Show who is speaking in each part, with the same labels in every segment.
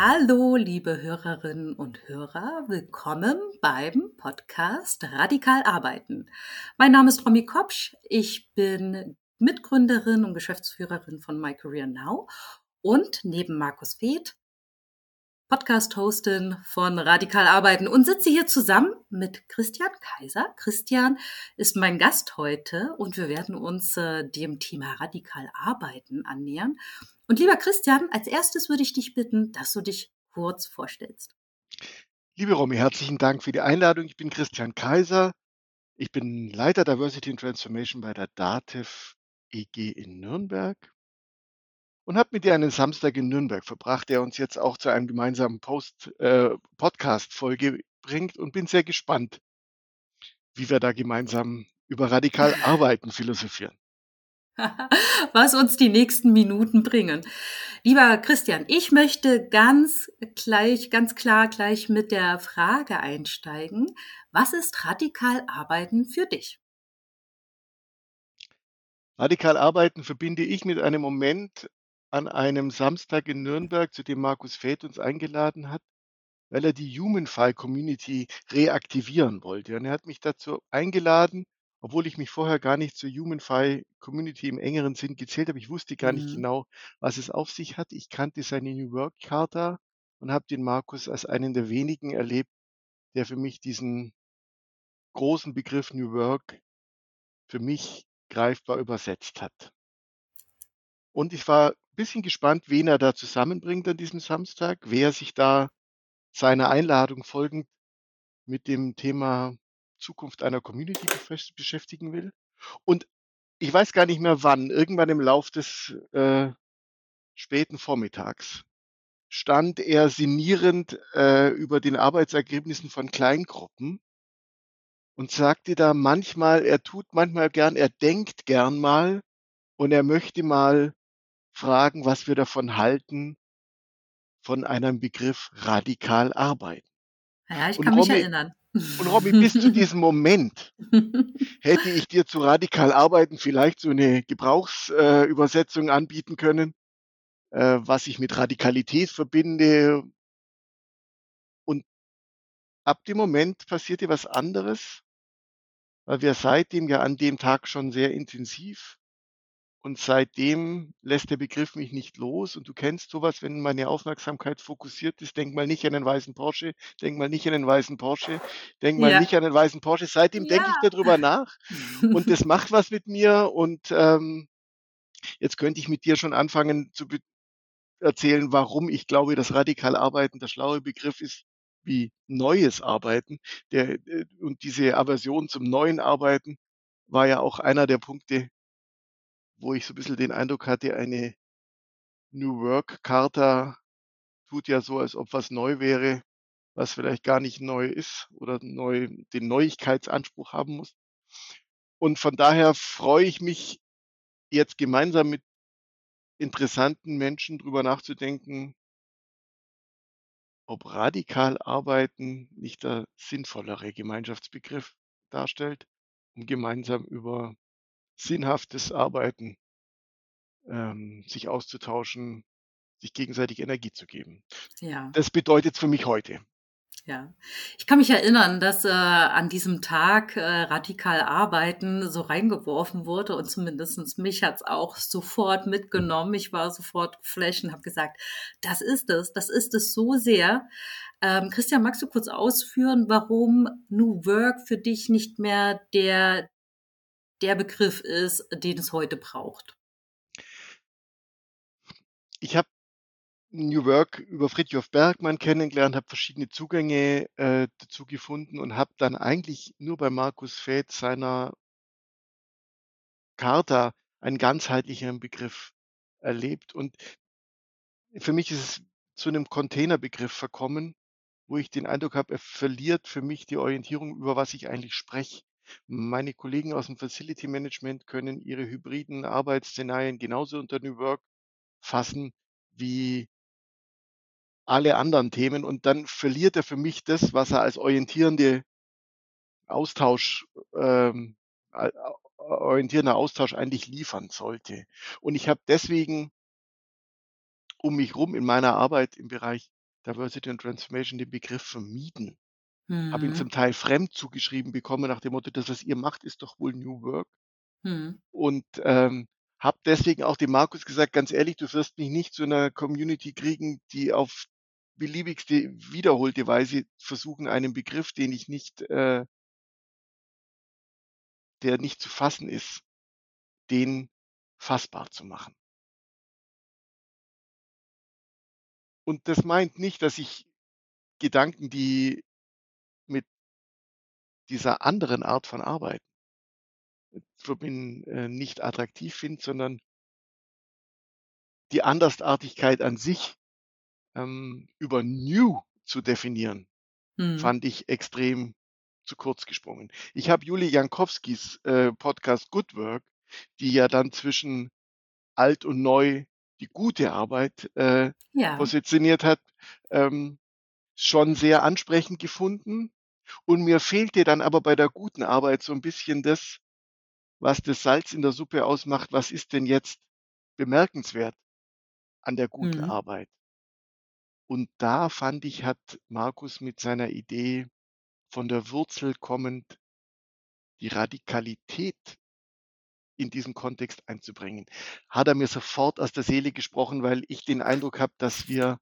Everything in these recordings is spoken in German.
Speaker 1: Hallo, liebe Hörerinnen und Hörer, willkommen beim Podcast Radikal Arbeiten. Mein Name ist Romy Kopsch, ich bin Mitgründerin und Geschäftsführerin von My Career Now und neben Markus Feeth Podcast-Hostin von Radikal Arbeiten und sitze hier zusammen mit Christian Kaiser. Christian ist mein Gast heute und wir werden uns äh, dem Thema Radikal Arbeiten annähern. Und lieber Christian, als erstes würde ich dich bitten, dass du dich kurz vorstellst.
Speaker 2: Liebe Romy, herzlichen Dank für die Einladung. Ich bin Christian Kaiser. Ich bin Leiter Diversity and Transformation bei der DATEV EG in Nürnberg und habe mit dir einen Samstag in Nürnberg verbracht, der uns jetzt auch zu einem gemeinsamen Post, äh, Podcast-Folge bringt und bin sehr gespannt, wie wir da gemeinsam über radikal Arbeiten philosophieren.
Speaker 1: Was uns die nächsten Minuten bringen. Lieber Christian, ich möchte ganz gleich, ganz klar gleich mit der Frage einsteigen. Was ist radikal Arbeiten für dich?
Speaker 2: Radikal Arbeiten verbinde ich mit einem Moment an einem Samstag in Nürnberg, zu dem Markus Feld uns eingeladen hat, weil er die HumanFi Community reaktivieren wollte. Und er hat mich dazu eingeladen, obwohl ich mich vorher gar nicht zur HumanFi Community im engeren Sinn gezählt habe. Ich wusste gar nicht
Speaker 1: Mhm.
Speaker 2: genau, was es auf sich hat. Ich kannte seine New Work Charta und habe den Markus als einen der wenigen erlebt, der für mich diesen großen Begriff New Work für mich greifbar übersetzt hat. Und ich war bisschen gespannt, wen er da zusammenbringt an diesem Samstag, wer sich da seiner Einladung folgend mit dem Thema Zukunft einer Community beschäftigen will. Und ich weiß gar nicht mehr wann, irgendwann im Lauf des äh, späten Vormittags stand er sinnierend äh, über den Arbeitsergebnissen von Kleingruppen und sagte da manchmal, er tut manchmal gern, er denkt gern mal und er möchte mal fragen, was wir davon halten, von einem Begriff radikal arbeiten.
Speaker 1: Ja, ich
Speaker 2: Und
Speaker 1: kann mich
Speaker 2: Romy
Speaker 1: erinnern.
Speaker 2: und Romy, bis zu diesem Moment hätte ich dir zu radikal arbeiten vielleicht so eine Gebrauchsübersetzung äh, anbieten können, äh, was ich mit Radikalität verbinde. Und ab dem Moment passierte was anderes, weil wir seitdem ja an dem Tag schon sehr intensiv und seitdem lässt der Begriff mich nicht los. Und du kennst sowas, wenn meine Aufmerksamkeit fokussiert ist, denk mal nicht an den weißen Porsche, denk mal nicht an den weißen Porsche, denk mal
Speaker 1: Ja.
Speaker 2: nicht an den weißen Porsche. Seitdem denke ich
Speaker 1: Ja.
Speaker 2: darüber nach und das macht was mit mir. Und ähm, jetzt könnte ich mit dir schon anfangen zu be erzählen, warum ich glaube, dass radikal Arbeiten der schlaue Begriff ist wie neues Arbeiten. Der, äh, und diese Aversion zum neuen Arbeiten war ja auch einer der Punkte, wo ich so ein bisschen den Eindruck hatte, eine New Work Charta tut ja so, als ob was neu wäre, was vielleicht gar nicht neu ist oder neu den Neuigkeitsanspruch haben muss. Und von daher freue ich mich jetzt gemeinsam mit interessanten Menschen drüber nachzudenken ob radikal Arbeiten nicht der sinnvollere Gemeinschaftsbegriff darstellt, um gemeinsam über sinnhaftes Arbeiten ähm, sich auszutauschen, sich gegenseitig Energie zu geben.
Speaker 1: Ja.
Speaker 2: Das bedeutet's für mich heute.
Speaker 1: Ja. Ich kann mich erinnern, dass äh, an diesem Tag äh, radikal arbeiten so reingeworfen wurde und zumindestens mich hat's auch sofort mitgenommen. Ich war sofort geflasht und habe gesagt, das ist es, das ist es so sehr. Ähm, Christian, magst du kurz ausführen, warum New Work für dich nicht mehr der, der Begriff ist, den es heute braucht?
Speaker 2: Ich habe New Work über Fritjof Bergmann kennengelernt, habe verschiedene Zugänge äh, dazu gefunden und habe dann eigentlich nur bei Markus Feth seiner Charta einen ganzheitlicheren Begriff erlebt. Und für mich ist es zu einem Containerbegriff verkommen, wo ich den Eindruck habe, er verliert für mich die Orientierung, über was ich eigentlich spreche. Meine Kollegen aus dem Facility Management können ihre hybriden Arbeitsszenarien genauso unter New Work fassen wie alle anderen Themen und dann verliert er für mich das, was er als orientierende Austausch, ähm, orientierender Austausch eigentlich liefern sollte. Und ich habe deswegen um mich rum in meiner Arbeit im Bereich Diversity and Transformation den Begriff vermieden. Habe ihn
Speaker 1: Mhm.
Speaker 2: zum Teil fremd zugeschrieben bekommen nach dem Motto: „Das, was ihr macht, ist doch wohl New Work?“
Speaker 1: Mhm.
Speaker 2: Und, ähm, habe deswegen auch dem Markus gesagt: „Ganz ehrlich, du wirst mich nicht zu 'ner Community kriegen, die auf beliebigste wiederholte Weise versuchen, einen Begriff, den ich nicht, äh der nicht zu fassen ist, den fassbar zu machen.“ Und das meint nicht, dass ich Gedanken, die dieser anderen Art von Arbeit verbinden, äh, nicht attraktiv finde, sondern die Andersartigkeit an sich, ähm, über New zu definieren,
Speaker 1: Mhm.
Speaker 2: fand ich extrem zu kurz gesprungen. Ich habe Julie Jankowskis, äh, Podcast Good Work, die ja dann zwischen alt und neu die gute Arbeit, äh,
Speaker 1: Ja.
Speaker 2: positioniert hat, ähm, schon sehr ansprechend gefunden. Und mir fehlte dann aber bei der guten Arbeit so 'n bisschen das, was das Salz in der Suppe ausmacht. Was ist denn jetzt bemerkenswert an der guten
Speaker 1: Mhm.
Speaker 2: Arbeit? Und da fand ich, hat Markus mit seiner Idee von der Wurzel kommend die Radikalität in diesen Kontext einzubringen, hat er mir sofort aus der Seele gesprochen, weil ich den Eindruck habe, dass wir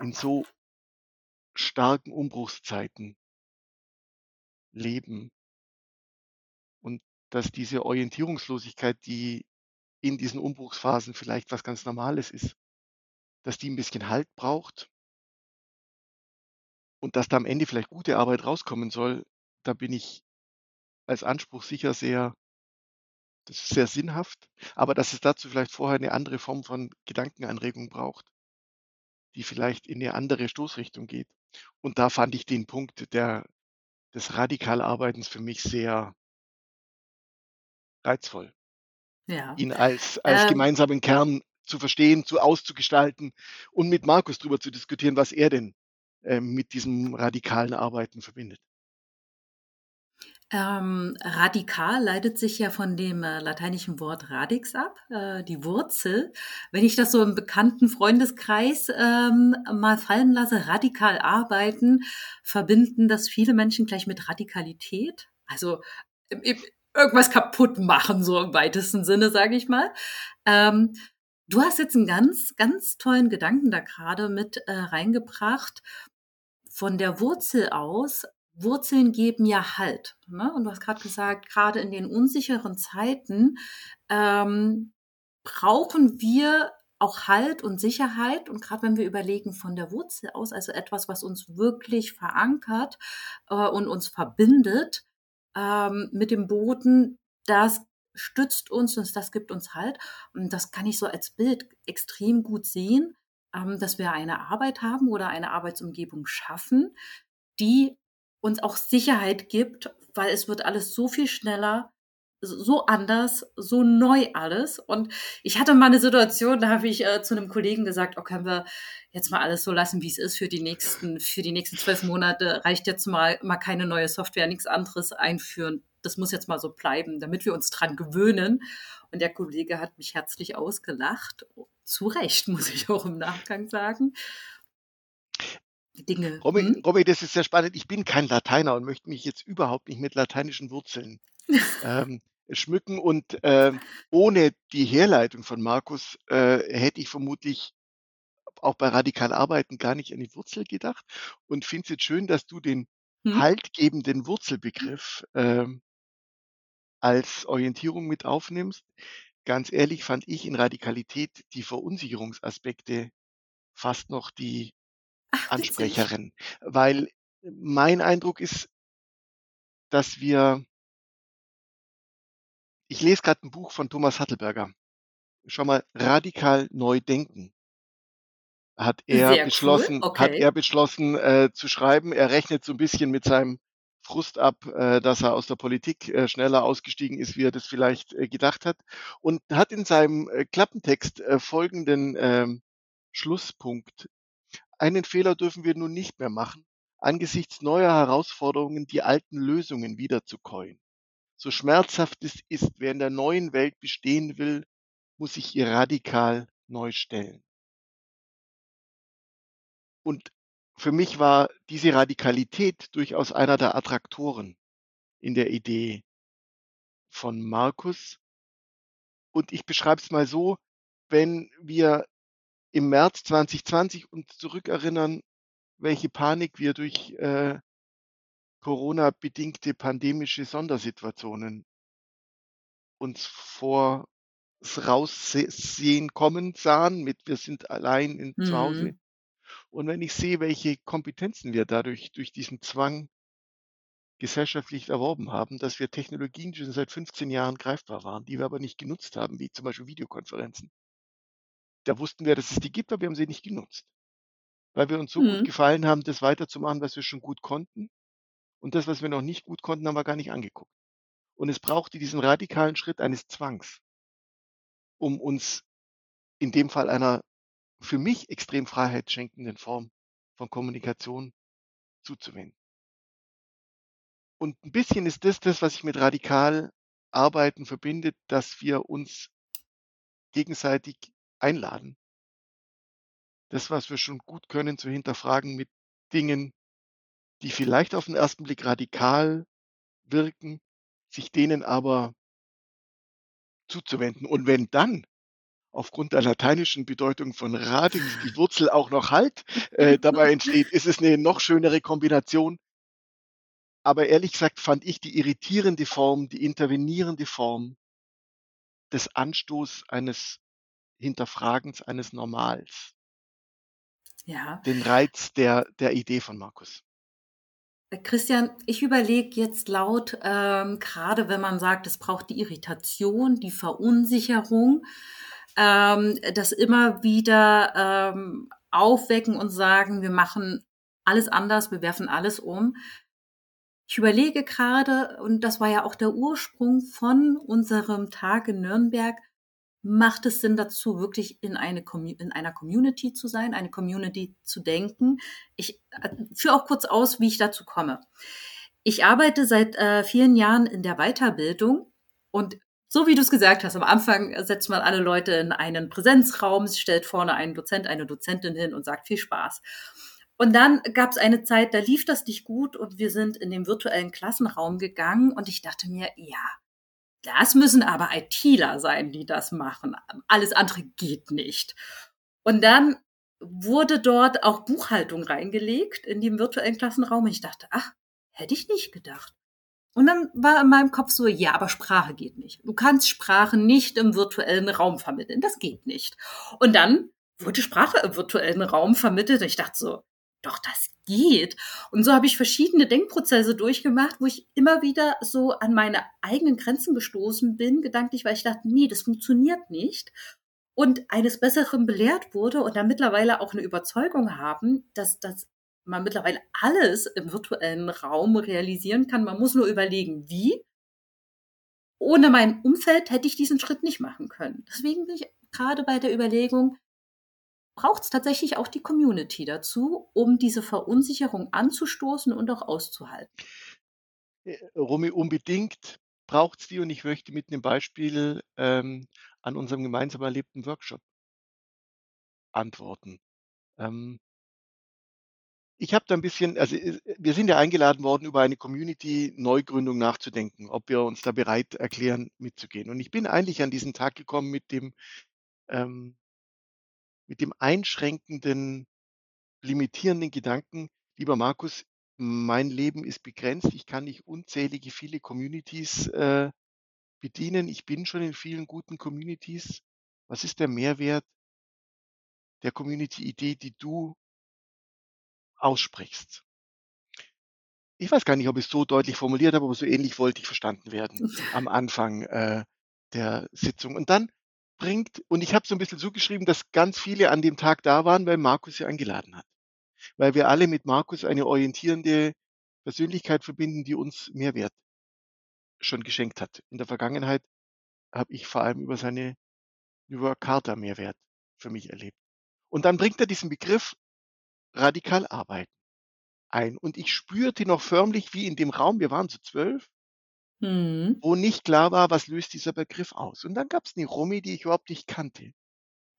Speaker 2: in so starken Umbruchszeiten leben. Und dass diese Orientierungslosigkeit, die in diesen Umbruchsphasen vielleicht was ganz Normales ist, dass die 'n bisschen Halt braucht. Und dass da am Ende vielleicht gute Arbeit rauskommen soll, da bin ich als Anspruch sicher sehr das ist sehr sinnhaft, aber dass es dazu vielleicht vorher 'ne andere Form von Gedankenanregung braucht die vielleicht in 'ne andere Stoßrichtung geht. Und da fand ich den Punkt der des Radikalarbeitens für mich sehr reizvoll
Speaker 1: Ja.
Speaker 2: ihn als als
Speaker 1: Ähm
Speaker 2: gemeinsamen Kern zu verstehen, zu auszugestalten und mit Markus drüber zu diskutieren, was er denn, ähm, mit diesem radikalen Arbeiten verbindet.
Speaker 1: Ähm, radikal leitet sich ja von dem, äh, lateinischen Wort radix ab, äh, die Wurzel. Wenn ich das so im bekannten Freundeskreis, ähm, mal fallen lasse, radikal arbeiten, verbinden das viele Menschen gleich mit Radikalität. Also, im im irgendwas kaputt machen, so im weitesten Sinne, sage ich mal. Ähm, du hast jetzt 'n ganz, ganz tollen Gedanken da grade mit, äh, reingebracht. Von der Wurzel aus Wurzeln geben ja Halt, ne? Und du hast grad gesagt, grade in den unsicheren Zeiten, ähm, brauchen wir auch Halt und Sicherheit. Und grad wenn wir überlegen von der Wurzel aus, also etwas, was uns wirklich verankert, äh, und uns verbindet, ähm, mit dem Boden, das stützt uns und das gibt uns Halt. Und das kann ich so als Bild extrem gut sehen, ähm, dass wir eine Arbeit haben oder eine Arbeitsumgebung schaffen, die uns auch Sicherheit gibt, weil es wird alles so viel schneller, so anders, so neu alles. Und ich hatte mal 'ne Situation, da habe ich, äh, zu 'nem Kollegen gesagt: „Oh, können wir jetzt mal alles so lassen, wie's ist für die nächsten für die nächsten 12 Monate? Reicht jetzt mal mal keine neue Software, nix anderes einführen. Das muss jetzt mal so bleiben, damit wir uns dran gewöhnen.“ Und der Kollege hat mich herzlich ausgelacht. Zu Recht, muss ich auch im Nachgang sagen. Dinge
Speaker 2: Robby
Speaker 1: mhm.
Speaker 2: Robby, das ist sehr spannend. Ich bin kein Lateiner und möchte mich jetzt überhaupt nicht mit lateinischen Wurzeln, ähm, schmücken und, ähm, ohne die Herleitung von Markus, äh, hätte ich vermutlich auch bei radikal Arbeiten gar nicht an die Wurzel gedacht und finde es jetzt schön, dass du den
Speaker 1: Mhm.
Speaker 2: haltgebenden Wurzelbegriff, ähm als Orientierung mit aufnimmst. Ganz ehrlich fand ich in Radikalität die Verunsicherungsaspekte fast noch die
Speaker 1: Ach.
Speaker 2: Ansprecherin, weil mein Eindruck ist dass wir ich lese grad 'n Buch von Thomas Hattelberger. Schau mal, radikal neu denken hat er
Speaker 1: Sehr cool,
Speaker 2: beschlossen hat
Speaker 1: okay.
Speaker 2: er beschlossen, äh, zu schreiben. Er rechnet so 'n bisschen mit seinem Frust ab, äh, dass er aus der Politik, äh, schneller ausgestiegen ist, wie er das vielleicht, äh, gedacht hat und hat in seinem, äh, Klappentext, äh, folgenden, ähm, Schlusspunkt: „Einen Fehler dürfen wir nun nicht mehr machen, angesichts neuer Herausforderungen die alten Lösungen wiederzukäuen. So schmerzhaft es ist, wer in der neuen Welt bestehen will, muss sich ihr radikal neu stellen.“ Und für mich war diese Radikalität durchaus einer der Attraktoren in der Idee von Markus. Und ich beschreibe es mal so, wenn wir im März 2020 uns zurückerinnern, welche Panik wir durch äh, Corona-bedingte pandemische Sondersituationen uns vor Raussehen kommen sahen mit wir sind allein in, zu Hause.
Speaker 1: Mhm.
Speaker 2: Und wenn ich sehe, welche Kompetenzen wir dadurch durch diesen Zwang gesellschaftlich erworben haben, dass wir Technologien die schon seit 15 Jahren greifbar waren, die wir aber nicht genutzt haben, wie zum Beispiel Videokonferenzen. Da wussten wir, dass es die gibt, aber wir haben sie nicht genutzt. Weil wir uns so gut
Speaker 1: Mhm.
Speaker 2: gefallen haben, das weiterzumachen, was wir schon gut konnten. Und das, was wir noch nicht gut konnten, haben wir gar nicht angeguckt. Und es brauchte diesen radikalen Schritt eines Zwangs, um uns in dem Fall einer für mich extrem freiheitsschenkenden Form von Kommunikation zuzuwenden. Und ein bisschen ist das das, was ich mit radikal Arbeiten verbindet, dass wir uns gegenseitig einladen. Das, was wir schon gut können, zu hinterfragen mit Dingen, die vielleicht auf den ersten Blick radikal wirken, sich denen aber zuzuwenden. Und wenn dann aufgrund der lateinischen Bedeutung von radix die Wurzel auch noch halt äh, dabei entsteht, ist es eine noch schönere Kombination. Aber ehrlich gesagt fand ich die irritierende Form, die intervenierende Form des Anstoß eines Hinterfragens eines Normals,
Speaker 1: Ja.
Speaker 2: den Reiz der, der Idee von Markus.
Speaker 1: Äh, Christian, ich überlege jetzt laut, ähm, gerade wenn man sagt, es braucht die Irritation, die Verunsicherung, ähm, das immer wieder ähm, aufwecken und sagen, wir machen alles anders, wir werfen alles um. Ich überlege gerade, und das war ja auch der Ursprung von unserem Tag in Nürnberg, macht es Sinn dazu, wirklich in, eine, in einer Community zu sein, eine Community zu denken? Ich äh, führe auch kurz aus, wie ich dazu komme. Ich arbeite seit äh, vielen Jahren in der Weiterbildung und so wie du es gesagt hast, am Anfang setzt man alle Leute in einen Präsenzraum, stellt vorne einen Dozent, eine Dozentin hin und sagt viel Spaß. Und dann gab es eine Zeit, da lief das nicht gut und wir sind in den virtuellen Klassenraum gegangen und ich dachte mir, ja, das müssen aber ITler sein, die das machen. Alles andere geht nicht. Und dann wurde dort auch Buchhaltung reingelegt in dem virtuellen Klassenraum und ich dachte, ach, hätte ich nicht gedacht. Und dann war in meinem Kopf so, ja, aber Sprache geht nicht. Du kannst Sprache nicht im virtuellen Raum vermitteln. Das geht nicht. Und dann wurde Sprache im virtuellen Raum vermittelt. Und ich dachte so, doch, das geht. Und so habe ich verschiedene Denkprozesse durchgemacht, wo ich immer wieder so an meine eigenen Grenzen gestoßen bin, gedanklich, weil ich dachte, nee, das funktioniert nicht. Und eines Besseren belehrt wurde und da mittlerweile auch eine Überzeugung haben, dass das man mittlerweile alles im virtuellen Raum realisieren kann. Man muss nur überlegen, wie. Ohne mein Umfeld hätte ich diesen Schritt nicht machen können. Deswegen bin ich gerade bei der Überlegung, braucht es tatsächlich auch die Community dazu, um diese Verunsicherung anzustoßen und auch auszuhalten.
Speaker 2: Äh, Romy, unbedingt braucht es die und ich möchte mit einem Beispiel ähm, an unserem gemeinsam erlebten Workshop antworten. Ähm, ich habe da ein bisschen, also äh, wir sind ja eingeladen worden, über eine Community-Neugründung nachzudenken, ob wir uns da bereit erklären, mitzugehen. Und ich bin eigentlich an diesen Tag gekommen mit dem, ähm, mit dem einschränkenden, limitierenden Gedanken, lieber Markus, mein Leben ist begrenzt, ich kann nicht unzählige viele Communities äh, bedienen, ich bin schon in vielen guten Communities. Was ist der Mehrwert der Community-Idee, die du aussprichst? Ich weiß gar nicht, ob ich es so deutlich formuliert habe, aber so ähnlich wollte ich verstanden werden am Anfang äh, der Sitzung. Und dann bringt, und ich habe so ein bisschen zugeschrieben, dass ganz viele an dem Tag da waren, weil Markus sie eingeladen hat. Weil wir alle mit Markus eine orientierende Persönlichkeit verbinden, die uns Mehrwert schon geschenkt hat. In der Vergangenheit habe ich vor allem über seine Work Charta Mehrwert für mich erlebt. Und dann bringt er diesen Begriff radikal arbeiten ein. Und ich spürte noch förmlich, wie in dem Raum, wir waren zu zwölf,
Speaker 1: Mhm.
Speaker 2: wo nicht klar war, was löst dieser Begriff aus. Und dann gab es eine Romy, die ich überhaupt nicht kannte,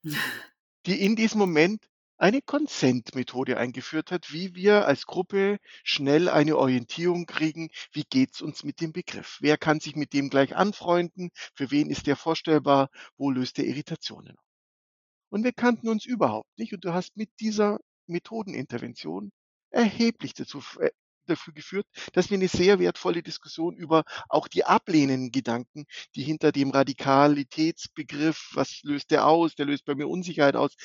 Speaker 2: die in diesem Moment eine Consent-Methode eingeführt hat, wie wir als Gruppe schnell eine Orientierung kriegen, wie geht's uns mit dem Begriff? Wer kann sich mit dem gleich anfreunden? Für wen ist der vorstellbar? Wo löst er Irritationen? Und wir kannten uns überhaupt nicht und du hast mit dieser Methodenintervention erheblich dazu äh, dafür geführt, dass wir eine sehr wertvolle Diskussion über auch die ablehnenden Gedanken, die hinter dem Radikalitätsbegriff, was löst der aus? Der löst bei mir Unsicherheit aus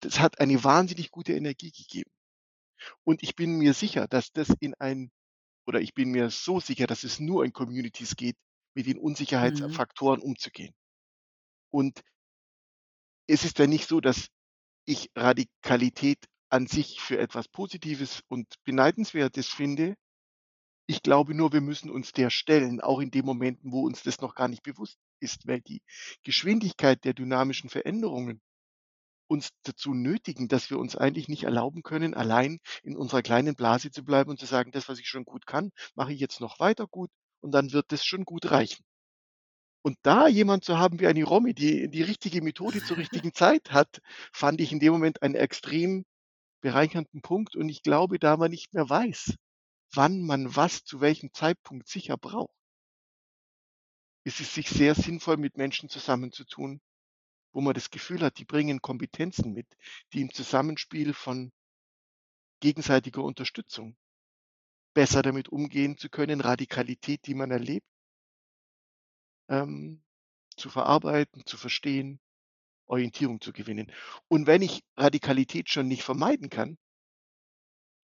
Speaker 2: das hat eine wahnsinnig gute Energie gegeben. Und ich bin mir sicher, dass das in ein oder ich bin mir so sicher, dass es nur in Communities geht, mit den
Speaker 1: Mhm.
Speaker 2: Unsicherheitsfaktoren umzugehen. Und es ist ja nicht so, dass ich Radikalität an sich für etwas Positives und Beneidenswertes finde. Ich glaube nur, wir müssen uns der stellen, auch in den Momenten, wo uns das noch gar nicht bewusst ist, weil die Geschwindigkeit der dynamischen Veränderungen uns dazu nötigen, dass wir uns eigentlich nicht erlauben können, allein in unserer kleinen Blase zu bleiben und zu sagen: „Das, was ich schon gut kann, mache ich jetzt noch weiter gut und dann wird das schon gut reichen.“ Und da jemand zu haben wie eine Romy, die die richtige Methode zur richtigen Zeit hat, fand ich in dem Moment einen extrem bereichernden Punkt und ich glaube, da man nicht mehr weiß, wann man was zu welchem Zeitpunkt sicher braucht. Ist es sich sehr sinnvoll, mit Menschen zusammenzutun, wo man das Gefühl hat, die bringen Kompetenzen mit, die im Zusammenspiel von gegenseitiger Unterstützung besser damit umgehen zu können, Radikalität, die man erlebt ähm, zu verarbeiten, zu verstehen, Orientierung zu gewinnen. Und wenn ich Radikalität schon nicht vermeiden kann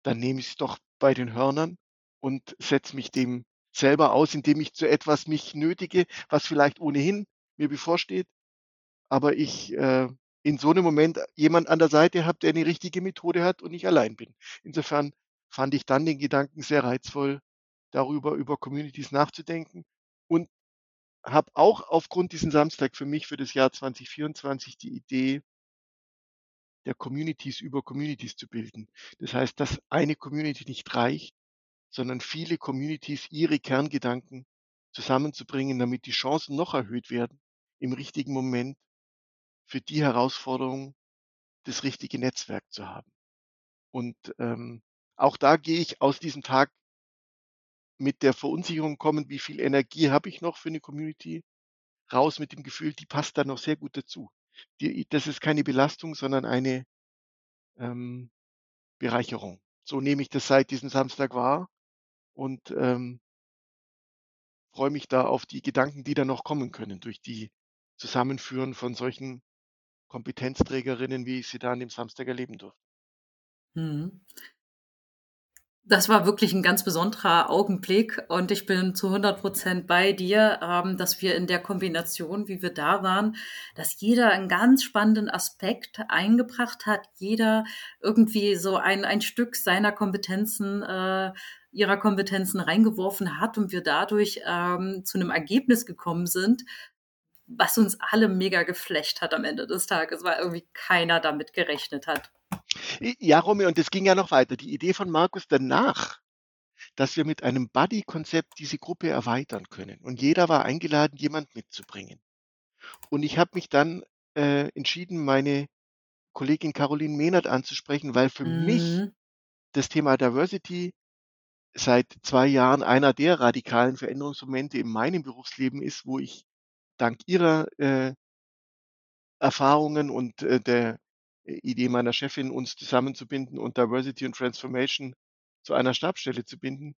Speaker 2: dann nehme ich's doch bei den Hörnern und setze mich dem selber aus, indem ich zu etwas mich nötige, was vielleicht ohnehin mir bevorsteht, aber ich, äh, in so 'nem Moment jemand an der Seite habe, der 'ne richtige Methode hat und ich allein bin. Insofern fand ich dann den Gedanken sehr reizvoll, darüber über Communities nachzudenken und habe auch aufgrund diesen Samstag für mich für das Jahr 2024 die Idee der Communities über Communities zu bilden. Das heißt, dass eine Community nicht reicht, sondern viele Communities ihre Kerngedanken zusammenzubringen, damit die Chancen noch erhöht werden, im richtigen Moment für die Herausforderung das richtige Netzwerk zu haben. Und, ähm, auch da gehe ich aus diesem Tag mit der Verunsicherung kommend, wie viel Energie habe ich noch für 'ne Community, raus mit dem Gefühl, die passt da noch sehr gut dazu. Die das ist keine Belastung, sondern eine, ähm, Bereicherung. So nehme ich das seit diesem Samstag wahr und, ähm freue mich da auf die Gedanken, die da noch kommen können durch die Zusammenführen von solchen Kompetenzträgerinnen, wie ich sie da an dem Samstag erleben durfte.
Speaker 1: Mhm. Das war wirklich 'n ganz besonderer Augenblick und ich bin zu 100 % bei dir, ähm, dass wir in der Kombination, wie wir da waren dass jeder 'n ganz spannenden Aspekt eingebracht hat, jeder irgendwie so ein ein Stück seiner Kompetenzen äh, ihrer Kompetenzen reingeworfen hat und wir dadurch, ähm, zu 'nem Ergebnis gekommen sind, was uns alle mega geflasht hat am Ende des Tages, weil irgendwie keiner damit gerechnet hat.
Speaker 2: Ja, Romy, und es ging ja noch weiter. Die Idee von Markus danach, dass wir mit einem Buddy-Konzept diese Gruppe erweitern können. Und jeder war eingeladen, jemand mitzubringen. Und ich habe mich dann, äh, entschieden, meine Kollegin Caroline Mehnert anzusprechen, weil für mich
Speaker 1: Mhm.
Speaker 2: das Thema Diversity seit 2 Jahren einer der radikalen Veränderungsmomente in meinem Berufsleben ist, wo ich dank ihrer, äh Erfahrungen und, äh, der Idee meiner Chefin, uns zusammenzubinden und Diversity und Transformation zu einer Stabsstelle zu binden.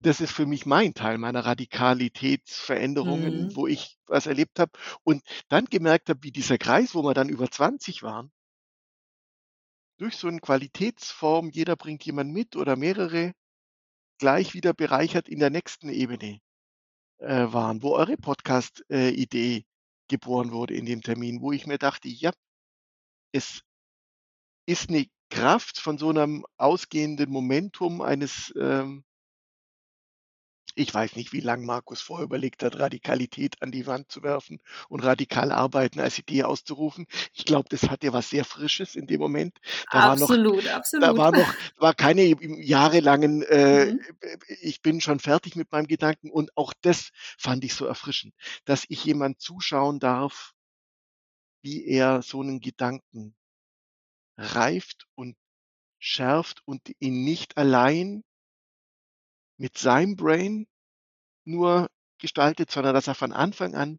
Speaker 2: Das ist für mich mein Teil meiner Radikalitätsveränderungen,
Speaker 1: Mhm.
Speaker 2: wo ich was erlebt habe und dann gemerkt habe, wie dieser Kreis, wo wir dann über 20 waren durch so 'n Qualitätsform, jeder bringt jemand mit oder mehrere, gleich wieder bereichert in der nächsten Ebene, äh, waren, wo eure Podcast äh, geboren wurde in dem Termin, wo ich mir dachte: „Ja“ „es ist 'ne Kraft von so 'nem ausgehenden Momentum eines, ähm“ Ich weiß nicht, wie lang Markus vorher überlegt hat, Radikalität an die Wand zu werfen und radikal arbeiten als Idee auszurufen. Ich glaube, das hatte was sehr Frisches in dem Moment. Da war noch
Speaker 1: Absolut,
Speaker 2: da
Speaker 1: absolut.
Speaker 2: war noch war keine jahrelangen, äh,
Speaker 1: Mhm.
Speaker 2: ich bin schon fertig mit meinem Gedanken und auch das fand ich so erfrischend, dass ich jemand zuschauen darf wie er so 'nen Gedanken reift und schärft und ihn nicht allein mit seinem Brain nur gestaltet, sondern dass er von Anfang an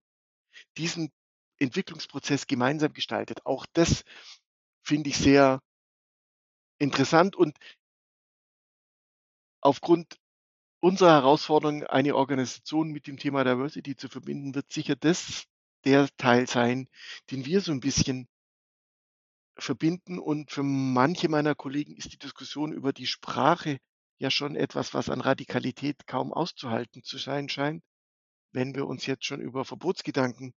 Speaker 2: diesen Entwicklungsprozess gemeinsam gestaltet. Auch das finde ich sehr interessant und aufgrund unserer Herausforderung, eine Organisation mit dem Thema Diversity zu verbinden, wird sicher das der Teil sein, den wir so ein bisschen verbinden. Und für manche meiner Kollegen ist die Diskussion über die Sprache ja schon etwas, was an Radikalität kaum auszuhalten zu sein scheint. Wenn wir uns jetzt schon über Verbotsgedanken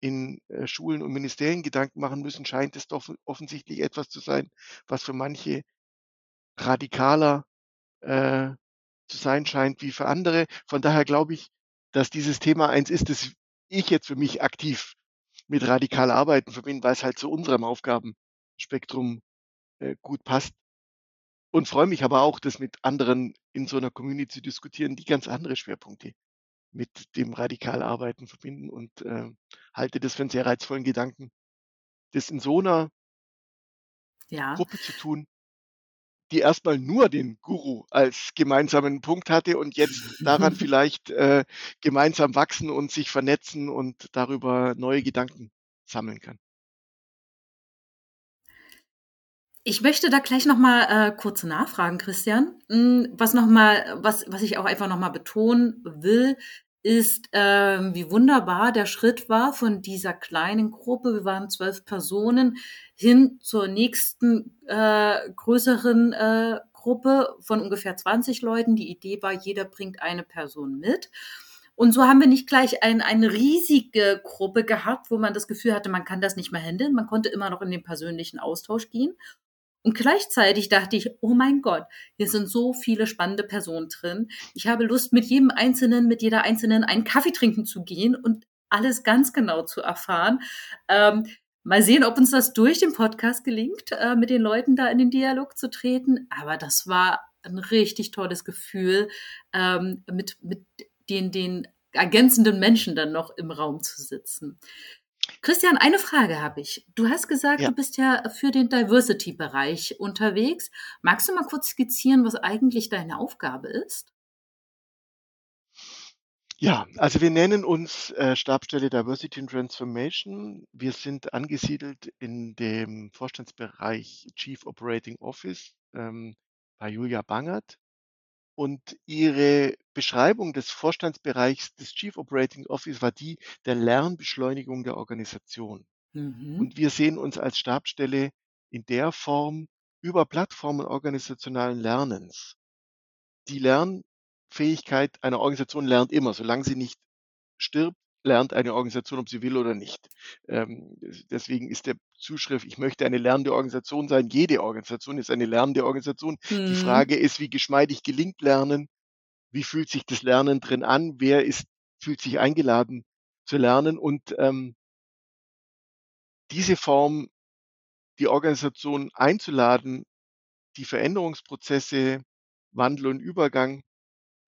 Speaker 2: in äh, Schulen und Ministerien Gedanken machen müssen, scheint es doch offensichtlich etwas zu sein, was für manche radikaler äh, zu sein scheint wie für andere. Von daher glaube ich, dass dieses Thema eins ist, das ich jetzt für mich aktiv mit radikal arbeiten verbinde, weil es halt zu unserem Aufgabenspektrum äh, gut passt. Und freue mich aber auch, das mit anderen in so einer Community zu diskutieren, die ganz andere Schwerpunkte mit dem radikal Arbeiten verbinden und äh, halte das für einen sehr reizvollen Gedanken, das in so einer
Speaker 1: Ja.
Speaker 2: Gruppe zu tun, die erstmal nur den Guru als gemeinsamen Punkt hatte und jetzt daran vielleicht äh, gemeinsam wachsen und sich vernetzen und darüber neue Gedanken sammeln kann.
Speaker 1: Ich möchte da gleich noch mal äh, kurz nachfragen, Christian. Hm, was noch mal, was was ich auch einfach noch mal betonen will, ist, ähm, wie wunderbar der Schritt war von dieser kleinen Gruppe, wir waren zwölf Personen, hin zur nächsten äh, größeren äh, Gruppe von ungefähr 20 Leuten. Die Idee war, jeder bringt eine Person mit. Und so haben wir nicht gleich ein, eine riesige Gruppe gehabt, wo man das Gefühl hatte, man kann das nicht mehr handeln. Man konnte immer noch in den persönlichen Austausch gehen. Und gleichzeitig dachte ich, oh mein Gott, hier sind so viele spannende Personen drin. Ich habe Lust, mit jedem Einzelnen, mit jeder Einzelnen einen Kaffee trinken zu gehen und alles ganz genau zu erfahren. Ähm, mal sehen, ob uns das durch den Podcast gelingt, äh, mit den Leuten da in den Dialog zu treten. Aber das war ein richtig tolles Gefühl, ähm, mit, mit den, den ergänzenden Menschen dann noch im Raum zu sitzen. Christian, eine Frage habe ich. Du hast gesagt,
Speaker 2: Ja.
Speaker 1: du bist ja für den Diversity-Bereich unterwegs. Magst du mal kurz skizzieren, was eigentlich deine Aufgabe ist?
Speaker 2: Ja, also wir nennen uns äh, Stabsstelle Diversity and Transformation. Wir sind angesiedelt in dem Vorstandsbereich Chief Operating Office ähm, bei Julia Bangert. Und ihre Beschreibung des Vorstandsbereichs des Chief Operating Office war die der Lernbeschleunigung der Organisation.
Speaker 1: Mhm.
Speaker 2: Und wir sehen uns als Stabsstelle in der Form über Plattformen organisationalen Lernens. Die Lernfähigkeit einer Organisation lernt immer, solange sie nicht stirbt, lernt eine Organisation, ob sie will oder nicht. Ähm, deswegen ist der Zuschrift, ich möchte eine lernende Organisation sein. Jede Organisation ist eine lernende Organisation. Die
Speaker 1: Mhm.
Speaker 2: Frage ist, wie geschmeidig gelingt Lernen? Wie fühlt sich das Lernen drin an? Wer ist, fühlt sich eingeladen zu lernen? Und ähm, diese Form, die Organisation einzuladen, die Veränderungsprozesse, Wandel und Übergang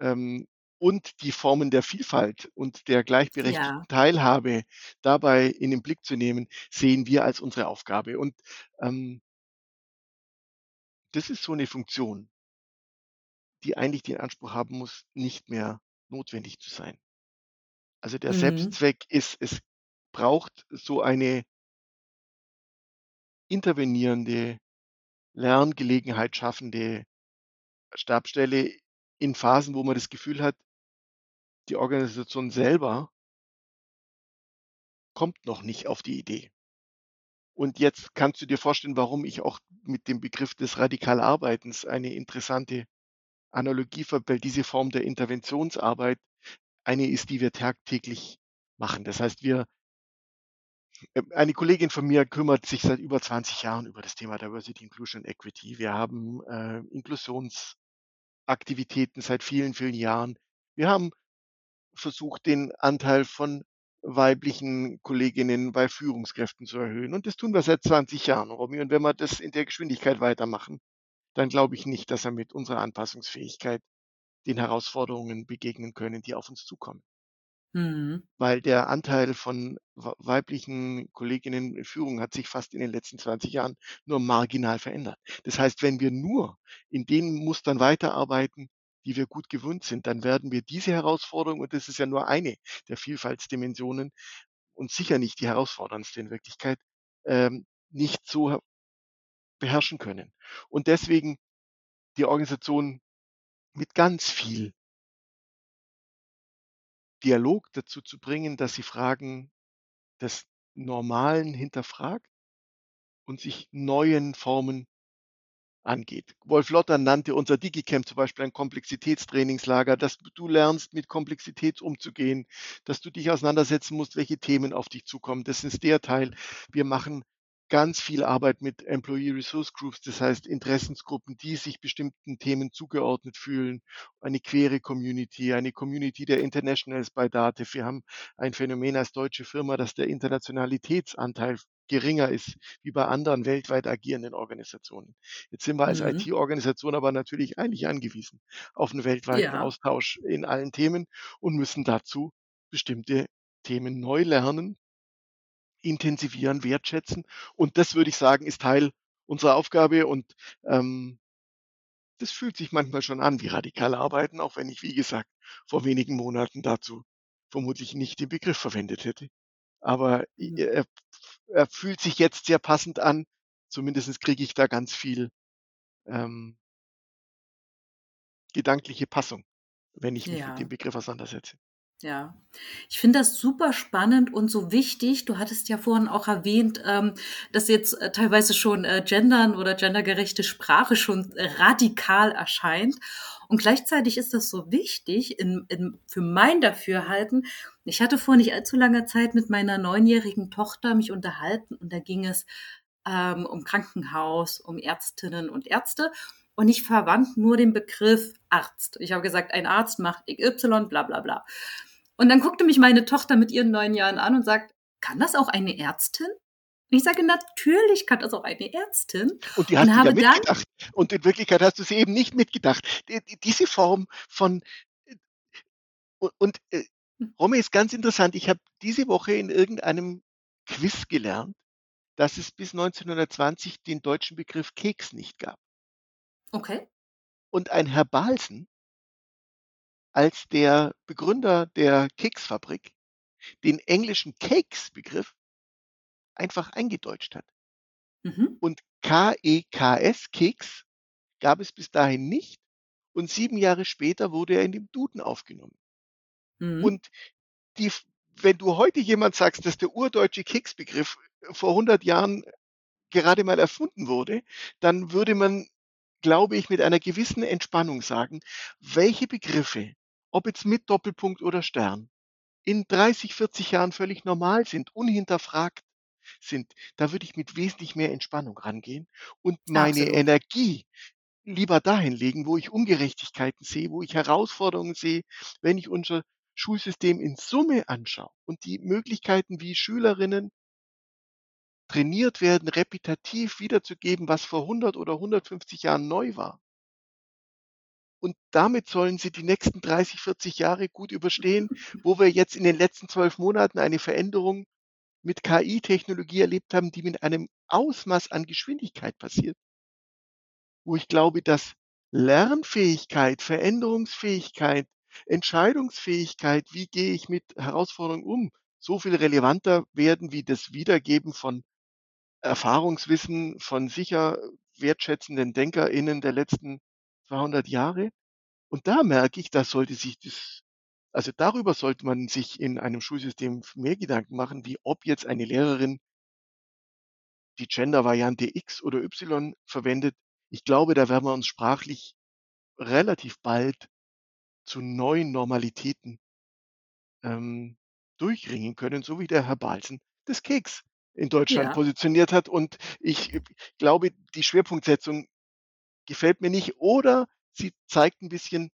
Speaker 2: ähm, und die Formen der Vielfalt und der gleichberechtigten
Speaker 1: Ja.
Speaker 2: Teilhabe dabei in den Blick zu nehmen, sehen wir als unsere Aufgabe. Und ähm, das ist so eine Funktion, die eigentlich den Anspruch haben muss, nicht mehr notwendig zu sein. Also der
Speaker 1: Mhm.
Speaker 2: Selbstzweck ist, es braucht so eine intervenierende, Lerngelegenheit schaffende Stabsstelle in Phasen, wo man das Gefühl hat, die Organisation selber kommt noch nicht auf die Idee. Und jetzt kannst du dir vorstellen, warum ich auch mit dem Begriff des Radikalarbeitens eine interessante Analogie ver weil diese Form der Interventionsarbeit eine ist, die wir tagtäglich machen. Das heißt, wir äh, eine Kollegin von mir kümmert sich seit über 20 Jahren über das Thema Diversity, Inclusion Equity. Wir haben äh, Inklusionsaktivitäten seit vielen, vielen Jahren. Wir haben versucht, den Anteil von weiblichen Kolleginnen bei Führungskräften zu erhöhen. Und das tun wir seit 20 Jahren, Romy. Und wenn wir das in der Geschwindigkeit weitermachen, dann glaube ich nicht, dass wir mit unserer Anpassungsfähigkeit den Herausforderungen begegnen können, die auf uns zukommen.
Speaker 1: Mhm.
Speaker 2: Weil der Anteil von wei weiblichen Kolleginnen in Führung hat sich fast in den letzten 20 Jahren nur marginal verändert. Das heißt, wenn wir nur in den Mustern weiterarbeiten, die wir gut gewöhnt sind, dann werden wir diese Herausforderung und das ist ja nur eine der Vielfaltsdimensionen und sicher nicht die herausforderndste in Wirklichkeit, ähm, nicht so beherrschen können. Und deswegen die Organisation mit ganz viel Dialog dazu zu bringen, dass sie Fragen des Normalen hinterfragt und sich neuen Formen angeht. Wolf Lotter nannte unser DigiCamp zum Beispiel ein Komplexitätstrainingslager, dass du lernst, mit Komplexität umzugehen, dass du dich auseinandersetzen musst, welche Themen auf dich zukommen. Das ist der Teil. Wir machen ganz viel Arbeit mit Employee Resource Groups, das heißt Interessensgruppen, die sich bestimmten Themen zugeordnet fühlen, eine quere Community, eine Community der Internationals bei Dativ. Wir haben ein Phänomen als deutsche Firma, dass der Internationalitätsanteil geringer ist wie bei anderen weltweit agierenden Organisationen. Jetzt sind wir als
Speaker 1: Mhm.
Speaker 2: IT-Organisation aber natürlich eigentlich angewiesen auf einen weltweiten
Speaker 1: Ja.
Speaker 2: Austausch in allen Themen und müssen dazu bestimmte Themen neu lernen, intensivieren, wertschätzen. Und das würde ich sagen, ist Teil unserer Aufgabe und ähm, das fühlt sich manchmal schon an wie radikal arbeiten, auch wenn ich, wie gesagt, vor wenigen Monaten dazu vermutlich nicht den Begriff verwendet hätte. Aber er, er fühlt sich jetzt sehr passend an. Zumindest kriege ich da ganz viel ähm, gedankliche Passung, wenn ich mich mit dem
Speaker 1: Ja.
Speaker 2: Begriff auseinandersetze.
Speaker 1: Ja, ich finde das super spannend und so wichtig. Du hattest ja vorhin auch erwähnt, ähm, dass jetzt äh, teilweise schon äh, Gendern oder gendergerechte Sprache schon radikal erscheint. Und gleichzeitig ist das so wichtig in, in, für mein Dafürhalten. Ich hatte vor nicht allzu langer Zeit mit meiner neunjährigen Tochter mich unterhalten und da ging es ähm, um Krankenhaus, um Ärztinnen und Ärzte. Und ich verwand nur den Begriff Arzt. Ich habe gesagt, ein Arzt macht XY, bla bla bla. Und dann guckte mich meine Tochter mit ihren neun Jahren an und sagt, kann das auch eine Ärztin? Und ich sage, natürlich kann das auch eine Ärztin.
Speaker 2: Und die
Speaker 1: Und
Speaker 2: du ja
Speaker 1: habe dann,
Speaker 2: mitgedacht. Und in Wirklichkeit hast du sie eben nicht mitgedacht. Die, die, diese Form von und, und äh, Romy ist ganz interessant. Ich habe diese Woche in irgendeinem Quiz gelernt, dass es bis 1920 den deutschen Begriff Keks nicht gab.
Speaker 1: Okay,
Speaker 2: Und ein Herr Balsen als der Begründer der Keksfabrik den englischen Cakes-Begriff einfach eingedeutscht hat.
Speaker 1: mhm.
Speaker 2: Und K-E-K-S, Keks, gab es bis dahin nicht. Und sieben Jahre später wurde er in dem Duden aufgenommen.
Speaker 1: Mhm.
Speaker 2: Und die, wenn du heute jemand sagst, dass der urdeutsche Keksbegriff vor 100 Jahren gerade mal erfunden wurde, dann würde man, glaube ich, mit einer gewissen Entspannung sagen, welche Begriffe, ob jetzt mit Doppelpunkt oder Stern, in 30, 40 Jahren völlig normal sind, unhinterfragt sind, da würde ich mit wesentlich mehr Entspannung rangehen und meine
Speaker 1: Absolut.
Speaker 2: Energie lieber dahin legen, wo ich Ungerechtigkeiten sehe, wo ich Herausforderungen sehe, wenn ich unser Schulsystem in Summe anschaue und die Möglichkeiten, wie Schülerinnen trainiert werden, repetitiv wiederzugeben, was vor 100 oder 150 Jahren neu war. Und damit sollen sie die nächsten 30, 40 Jahre gut überstehen, wo wir jetzt in den letzten zwölf Monaten eine Veränderung mit KI-Technologie erlebt haben, die mit einem Ausmaß an Geschwindigkeit passiert, wo ich glaube, dass Lernfähigkeit, Veränderungsfähigkeit, Entscheidungsfähigkeit, wie gehe ich mit Herausforderungen um, so viel relevanter werden wie das Wiedergeben von Erfahrungswissen von sicher wertschätzenden DenkerInnen der letzten 200 Jahre. Und da merke ich, da sollte sich das, also darüber sollte man sich in einem Schulsystem mehr Gedanken machen, wie ob jetzt eine Lehrerin die Gender-Variante X oder Y verwendet. Ich glaube, da werden wir uns sprachlich relativ bald zu neuen Normalitäten ähm, durchringen können, so wie der Herr Balzen das Keks in Deutschland
Speaker 1: Ja,
Speaker 2: positioniert hat. Und ich äh, glaube, die Schwerpunktsetzung gefällt mir nicht oder sie zeigt ein bisschen,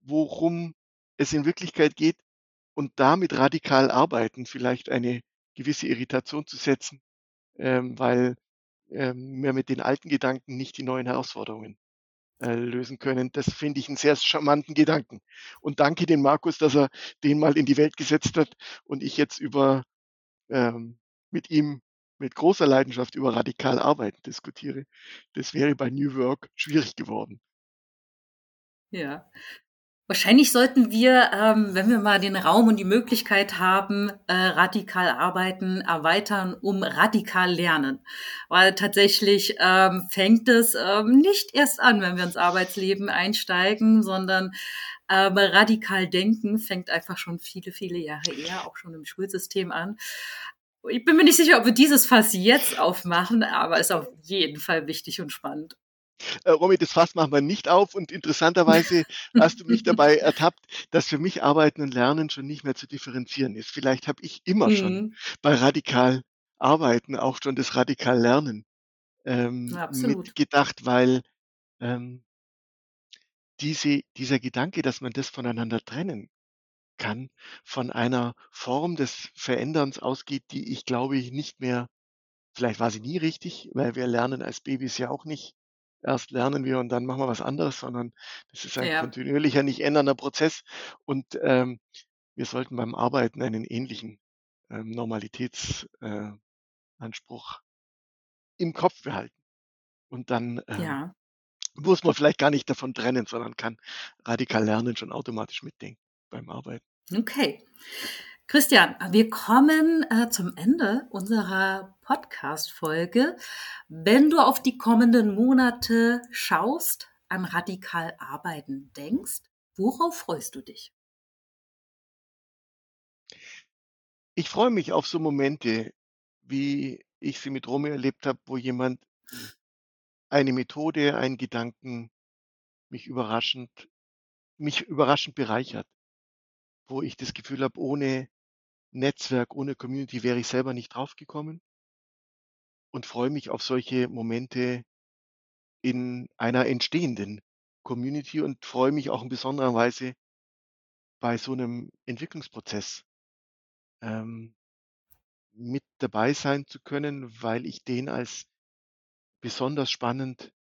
Speaker 2: worum es in Wirklichkeit geht und damit radikal arbeiten, vielleicht eine gewisse Irritation zu setzen, ähm, weil ähm, wir mit den alten Gedanken nicht die neuen Herausforderungen äh, lösen können. Das finde ich einen sehr charmanten Gedanken. Und danke dem Markus, dass er den mal in die Welt gesetzt hat und ich jetzt über ähm, mit ihm mit großer Leidenschaft über radikal arbeiten diskutiere. Das wäre bei New Work schwierig geworden.
Speaker 1: Ja. Wahrscheinlich sollten wir, ähm, wenn wir mal den Raum und die Möglichkeit haben, äh, radikal arbeiten, erweitern, um radikal lernen. Weil tatsächlich ähm, fängt es ähm, nicht erst an, wenn wir ins Arbeitsleben einsteigen, sondern ähm, radikal denken fängt einfach schon viele, viele Jahre eher, auch schon im Schulsystem an. Ich bin mir nicht sicher, ob wir dieses Fass jetzt aufmachen, aber ist auf jeden Fall wichtig und spannend.
Speaker 2: Äh, Romy, das Fass machen wir nicht auf und interessanterweise hast du mich dabei ertappt, dass für mich Arbeiten und Lernen schon nicht mehr zu differenzieren ist. Vielleicht habe ich immer mhm. schon bei radikal Arbeiten auch schon das radikal Lernen ähm, mitgedacht, weil ähm, diese, dieser Gedanke, dass man das voneinander trennen kann, von einer Form des Veränderns ausgeht, die ich glaube ich nicht mehr, vielleicht war sie nie richtig, weil wir lernen als Babys ja auch nicht. Erst lernen wir und dann machen wir was anderes, sondern das ist ein ja. kontinuierlicher, nicht ändernder Prozess. Und ähm, wir sollten beim Arbeiten einen ähnlichen ähm, Normalitätsanspruch äh, im Kopf behalten. Und dann ähm, ja. muss man vielleicht gar nicht davon trennen, sondern kann radikal lernen schon automatisch mitdenken beim Arbeiten.
Speaker 1: Okay. Christian, wir kommen äh, zum Ende unserer Podcast-Folge. Wenn du auf die kommenden Monate schaust, an radikal arbeiten denkst, worauf freust du dich?
Speaker 2: Ich freue mich auf so Momente, wie ich sie mit Romy erlebt habe, wo jemand eine Methode, einen Gedanken mich überraschend, mich überraschend bereichert wo ich das Gefühl habe, ohne Netzwerk, ohne Community wäre ich selber nicht draufgekommen und freue mich auf solche Momente in einer entstehenden Community und freue mich auch in besonderer Weise bei so einem Entwicklungsprozess ähm, mit dabei sein zu können, weil ich den als besonders spannend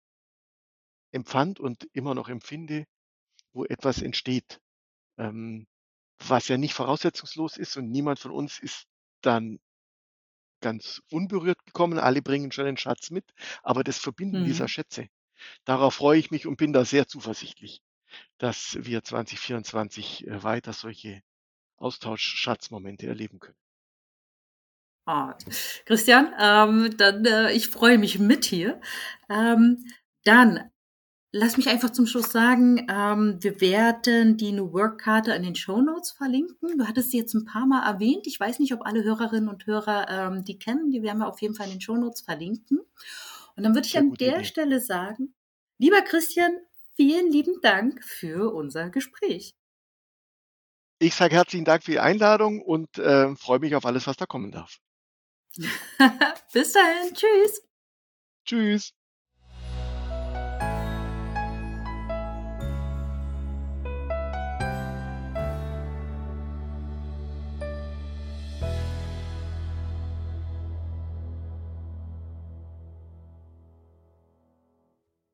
Speaker 2: empfand und immer noch empfinde, wo etwas entsteht. Ähm, was ja nicht voraussetzungslos ist und niemand von uns ist dann ganz unberührt gekommen. Alle bringen schon einen Schatz mit, aber das Verbinden mhm. dieser Schätze, darauf freue ich mich und bin da sehr zuversichtlich, dass wir 2024 äh, weiter solche Austausch-Schatzmomente erleben können.
Speaker 1: Ah, Christian, ähm, dann äh, ich freue mich mit hier. Ähm, dann Lass mich einfach zum Schluss sagen, ähm, wir werden die New Work-Karte in den Show Notes verlinken. Du hattest sie jetzt ein paar Mal erwähnt. Ich weiß nicht, ob alle Hörerinnen und Hörer ähm, die kennen. Die werden wir auf jeden Fall in den Show Notes verlinken. Und dann würde ich an der Idee. Stelle sagen, lieber Christian, vielen lieben Dank für unser Gespräch.
Speaker 2: Ich sage herzlichen Dank für die Einladung und äh, freue mich auf alles, was da kommen darf.
Speaker 1: Bis dahin. Tschüss.
Speaker 2: Tschüss.